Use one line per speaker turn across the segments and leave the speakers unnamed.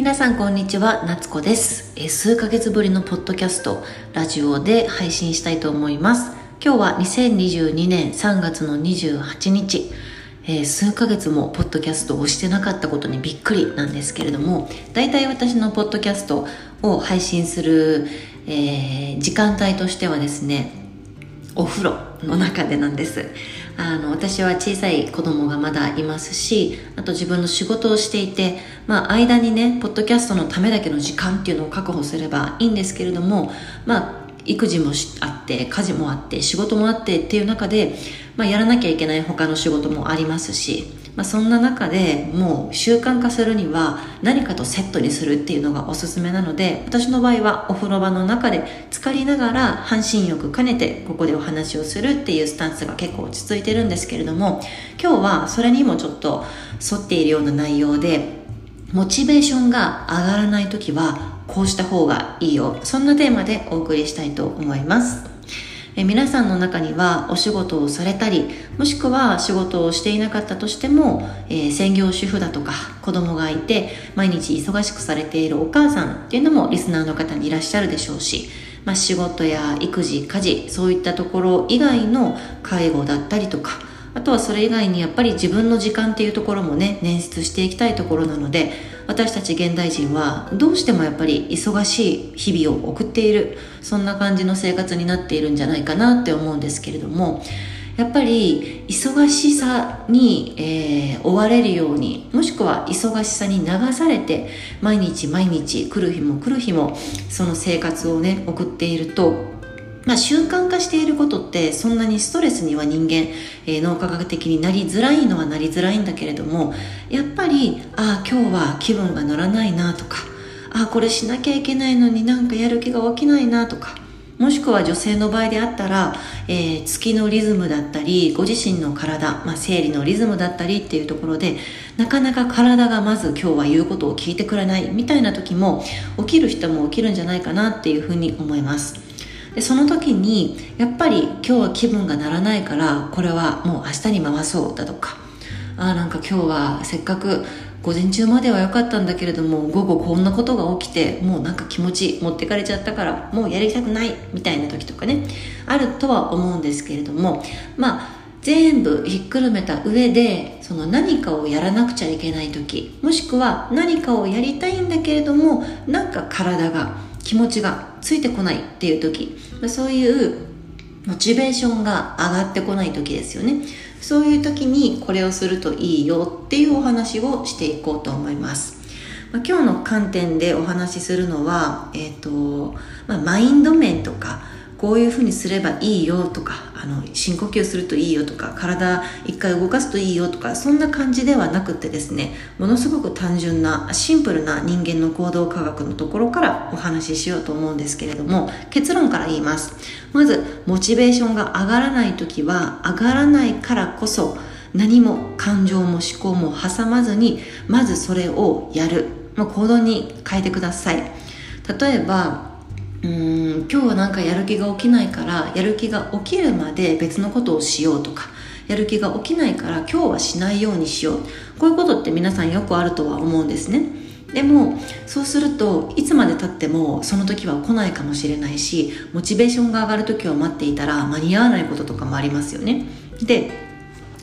皆さんこんにちは夏子です。数ヶ月ぶりのポッドキャストラジオで配信したいと思います。今日は2022年3月の28日えー、数ヶ月もポッドキャストをしてなかったことにびっくりなんですけれども大体私のポッドキャストを配信する、えー、時間帯としてはですねお風呂の中でなんです。あの私は小さい子供がまだいますしあと自分の仕事をしていて、まあ、間にねポッドキャストのためだけの時間っていうのを確保すればいいんですけれどもまあ育児もあって家事もあって仕事もあってっていう中で、まあ、やらなきゃいけない他の仕事もありますしまあ、そんな中でもう習慣化するには何かとセットにするっていうのがおすすめなので私の場合はお風呂場の中で浸かりながら半身浴兼ねてここでお話をするっていうスタンスが結構落ち着いてるんですけれども今日はそれにもちょっと沿っているような内容でモチベーションが上がらない時はこうした方がいいよ。そんなテーマでお送りしたいと思います。え皆さんの中にはお仕事をされたりもしくは仕事をしていなかったとしても、えー、専業主婦だとか子供がいて毎日忙しくされているお母さんっていうのもリスナーの方にいらっしゃるでしょうし、まあ、仕事や育児家事そういったところ以外の介護だったりとかあとはそれ以外にやっぱり自分の時間っていうところもね捻出していきたいところなので私たち現代人はどうしてもやっぱり忙しい日々を送っているそんな感じの生活になっているんじゃないかなって思うんですけれどもやっぱり忙しさに、えー、追われるようにもしくは忙しさに流されて毎日毎日来る日も来る日もその生活をね送っているとまあ、習慣化していることってそんなにストレスには人間、えー、脳科学的になりづらいのはなりづらいんだけれどもやっぱりああ今日は気分が乗らないなとかああこれしなきゃいけないのになんかやる気が起きないなとかもしくは女性の場合であったら、えー、月のリズムだったりご自身の体、まあ、生理のリズムだったりっていうところでなかなか体がまず今日は言うことを聞いてくれないみたいな時も起きる人も起きるんじゃないかなっていうふうに思います。でその時にやっぱり今日は気分がならないからこれはもう明日に回そうだとかあなんか今日はせっかく午前中までは良かったんだけれども午後こんなことが起きてもうなんか気持ち持ってかれちゃったからもうやりたくないみたいな時とかねあるとは思うんですけれどもまあ全部ひっくるめた上でその何かをやらなくちゃいけない時もしくは何かをやりたいんだけれどもなんか体が気持ちがついてこないっていう時そういうモチベーションが上がってこない時ですよね。そういう時にこれをするといいよっていうお話をしていこうと思います。ま、今日の観点でお話しするのは、えーとまあ、マインド面とかこういうふうにすればいいよとかあの深呼吸するといいよとか体一回動かすといいよとかそんな感じではなくてですねものすごく単純なシンプルな人間の行動科学のところからお話ししようと思うんですけれども結論から言います。まずモチベーションが上がらない時は上がらないからこそ何も感情も思考も挟まずにまずそれをやる、まあ、行動に変えてください。例えばうん今日はなんかやる気が起きないからやる気が起きるまで別のことをしようとかやる気が起きないから今日はしないようにしよう。こういうことって皆さんよくあるとは思うんですね。でもそうするといつまでたってもその時は来ないかもしれないしモチベーションが上がる時を待っていたら間に合わないこととかもありますよね。で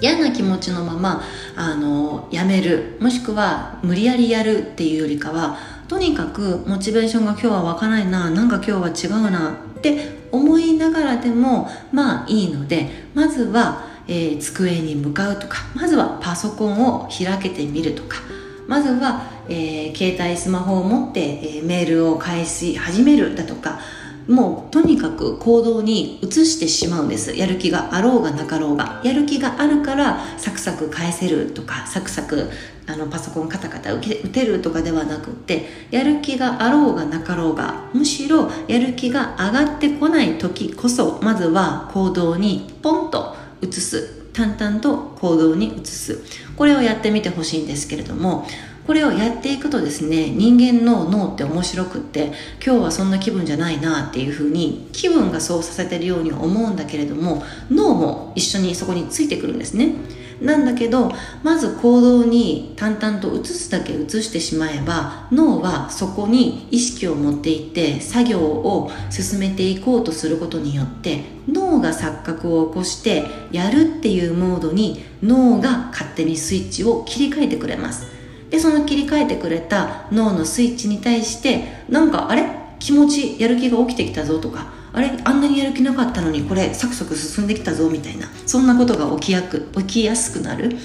嫌な気持ちのままあのやめるもしくは無理やりやるっていうよりかはとにかくモチベーションが今日は湧かないななんか今日は違うなって思いながらでもまあいいのでまずは、えー、机に向かうとかまずはパソコンを開けてみるとかまずは、えー、携帯スマホを持って、えー、メールを返し始めるだとかもうとにかく行動に移してしまうんです。やる気があろうがなかろうが。やる気があるからサクサク返せるとかサクサクあのパソコンカタカタ打てるとかではなくってやる気があろうがなかろうがむしろやる気が上がってこない時こそまずは行動にポンと移す。淡々と行動に移す。これをやってみてほしいんですけれどもこれをやっていくとですね人間の脳って面白くって今日はそんな気分じゃないなっていうふうに気分がそうさせてるように思うんだけれども脳も一緒にそこについてくるんですね。なんだけどまず行動に淡々と移すだけ移してしまえば脳はそこに意識を持っていって作業を進めていこうとすることによって脳が錯覚を起こしてやるっていうモードに脳が勝手にスイッチを切り替えてくれます。でその切り替えてくれた脳のスイッチに対してなんかあれ？気持ちやる気が起きてきたぞとかあれ？あんなにやる気なかったのにこれサクサク進んできたぞみたいなそんなことが起きやく起きやすくなる。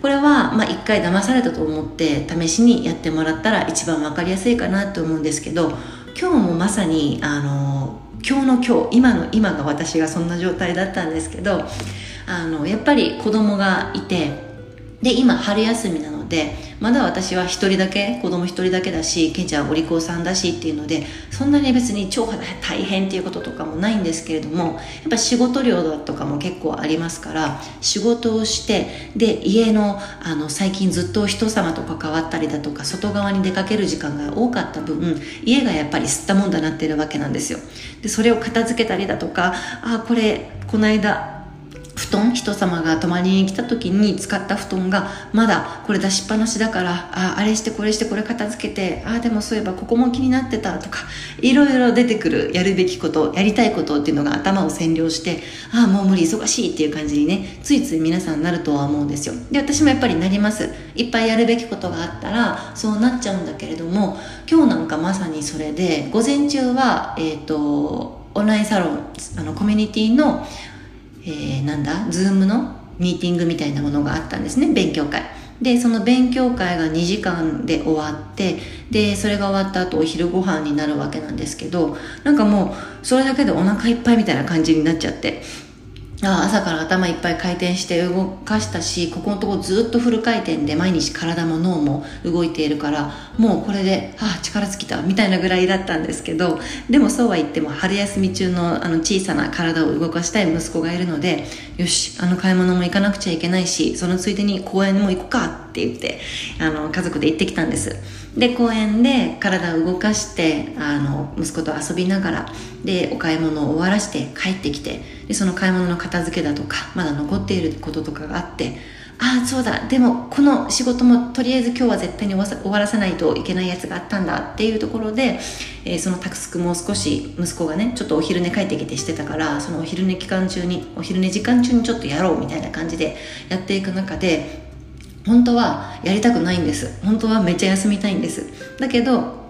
これはまあ一回騙されたと思って試しにやってもらったら一番分かりやすいかなと思うんですけど今日もまさにあの今日の今日今の今が私がそんな状態だったんですけどあのやっぱり子供がいてで今春休みなのでまだ私は一人だけ子供一人だけだしケンちゃんお利口さんだしっていうのでそんなに別に超大変っていうこととかもないんですけれどもやっぱ仕事量だとかも結構ありますから仕事をしてで家のあの最近ずっと人様と関わったりだとか外側に出かける時間が多かった分家がやっぱり吸ったもんだなってるわけなんですよ。でそれを片付けたりだとかあこれこの間布団人様が泊まりに来た時に使った布団がまだこれ出しっぱなしだからああれしてこれしてこれ片付けてああでもそういえばここも気になってたとかいろいろ出てくるやるべきことやりたいことっていうのが頭を占領してああもう無理忙しいっていう感じにねついつい皆さんなるとは思うんですよ。で私もやっぱりなります。いっぱいやるべきことがあったらそうなっちゃうんだけれども今日なんかまさにそれで午前中はえっ、ー、とオンラインサロンあのコミュニティのえー、なんだ、ズームのミーティングみたいなものがあったんですね、勉強会。で、その勉強会が2時間で終わって、で、それが終わった後お昼ご飯になるわけなんですけど、なんかもう、それだけでお腹いっぱいみたいな感じになっちゃって、あ朝から頭いっぱい回転して動かしたしここのとこずっとフル回転で毎日体も脳も動いているからもうこれで、あ、力尽きたみたいなぐらいだったんですけどでもそうは言っても春休み中のあの小さな体を動かしたい息子がいるのでよしあの買い物も行かなくちゃいけないしそのついでに公園も行くかって言ってあの家族で行ってきたんです。で公園で体を動かしてあの息子と遊びながらでお買い物を終わらして帰ってきてでその買い物の片付けだとかまだ残っていることとかがあってああそうだ。でもこの仕事もとりあえず今日は絶対に終わらせないといけないやつがあったんだっていうところで、えー、そのタクスクも少し息子がねちょっとお昼寝帰ってきてしてたからそのお昼寝期間中にお昼寝時間中にちょっとやろうみたいな感じでやっていく中で本当はやりたくないんです。本当はめっちゃ休みたいんです。だけど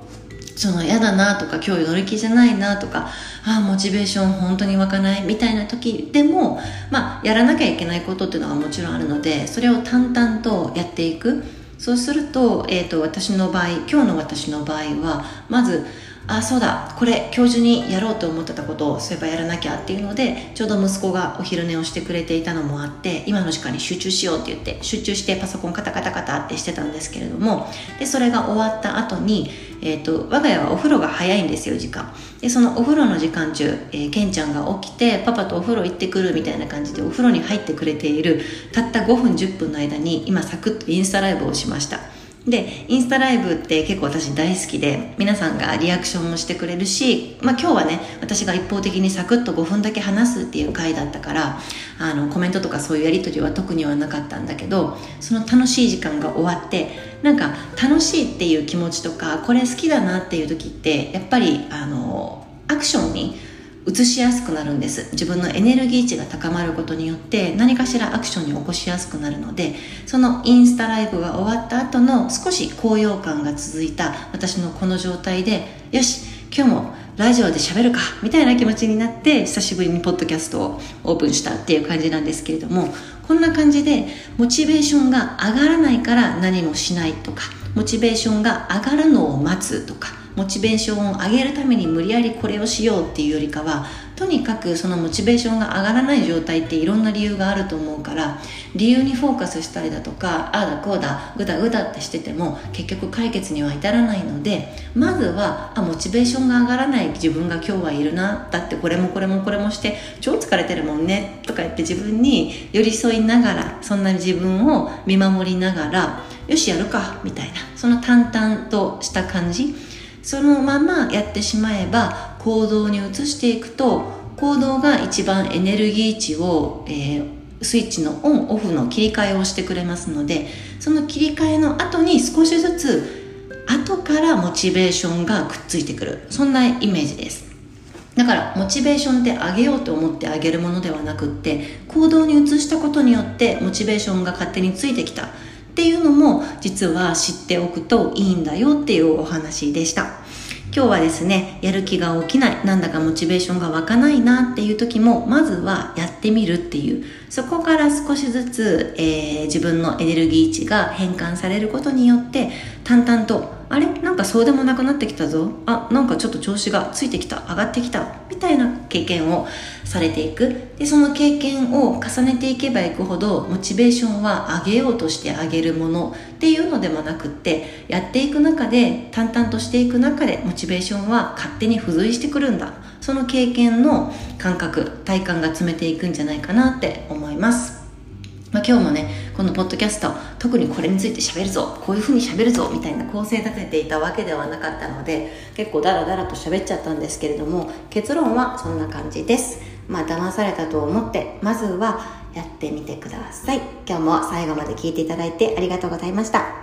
その嫌だなとか今日乗る気じゃないなとかああモチベーション本当に湧かないみたいな時でもまあやらなきゃいけないことっていうのはもちろんあるのでそれを淡々とやっていく。そうすると,、えーと、私の場合今日の私の場合はまずあそうだ。これ今日中にやろうと思ってたことをそういえばやらなきゃっていうのでちょうど息子がお昼寝をしてくれていたのもあって今の時間に集中しようって言って集中してパソコンカタカタカタってしてたんですけれどもでそれが終わった後に、えーと、我が家はお風呂が早いんですよ時間。でそのお風呂の時間中、えー、ケンちゃんが起きてパパとお風呂行ってくるみたいな感じでお風呂に入ってくれているたった5分10分の間に今サクッとインスタライブをしました。でインスタライブって結構私大好きで皆さんがリアクションもしてくれるし、まあ、今日はね私が一方的にサクッと5分だけ話すっていう回だったからあのコメントとかそういうやり取りは特にはなかったんだけどその楽しい時間が終わってなんか楽しいっていう気持ちとかこれ好きだなっていう時ってやっぱりあのアクションに移しやすくなるんです。自分のエネルギー値が高まることによって何かしらアクションに起こしやすくなるのでそのインスタライブが終わった後の少し高揚感が続いた私のこの状態でよし今日もラジオで喋るかみたいな気持ちになって久しぶりにポッドキャストをオープンしたっていう感じなんですけれどもこんな感じでモチベーションが上がらないから何もしないとかモチベーションが上がるのを待つとかモチベーションを上げるために無理やりこれをしようっていうよりかはとにかくそのモチベーションが上がらない状態っていろんな理由があると思うから理由にフォーカスしたりだとかああだこうだぐだぐだってしてても結局解決には至らないのでまずはあモチベーションが上がらない自分が今日はいるなだってこれもこれもこれもして超疲れてるもんねととか言って自分に寄り添いながらそんな自分を見守りながらよしやるかみたいなその淡々とした感じ。そのままやってしまえば行動に移していくと行動が一番エネルギー値を、えー、スイッチのオンオフの切り替えをしてくれますのでその切り替えの後に少しずつ後からモチベーションがくっついてくる。そんなイメージです。だからモチベーションって上げようと思って上げるものではなくって行動に移したことによってモチベーションが勝手についてきた。っていうのも実は知っておくといいんだよっていうお話でした。今日はですねやる気が起きないなんだかモチベーションが湧かないなっていう時もまずはやってみるっていう。そこから少しずつ、えー、自分のエネルギー値が変換されることによって淡々とあれ？なんかそうでもなくなってきたぞ。あなんかちょっと調子がついてきた上がってきた。たいな経験をされていく。でその経験を重ねていけばいくほどモチベーションは上げようとして上げるものっていうのでもなくってやっていく中で淡々としていく中でモチベーションは勝手に付随してくるんだ。その経験の感覚体感が詰めていくんじゃないかなって思います。まあ、今日もねこのポッドキャスト特にこれについて喋るぞこういうふうに喋るぞみたいな構成立てていたわけではなかったので結構ダラダラと喋っちゃったんですけれども結論はそんな感じです。まあ騙されたと思ってまずはやってみてください。今日も最後まで聞いていただいてありがとうございました。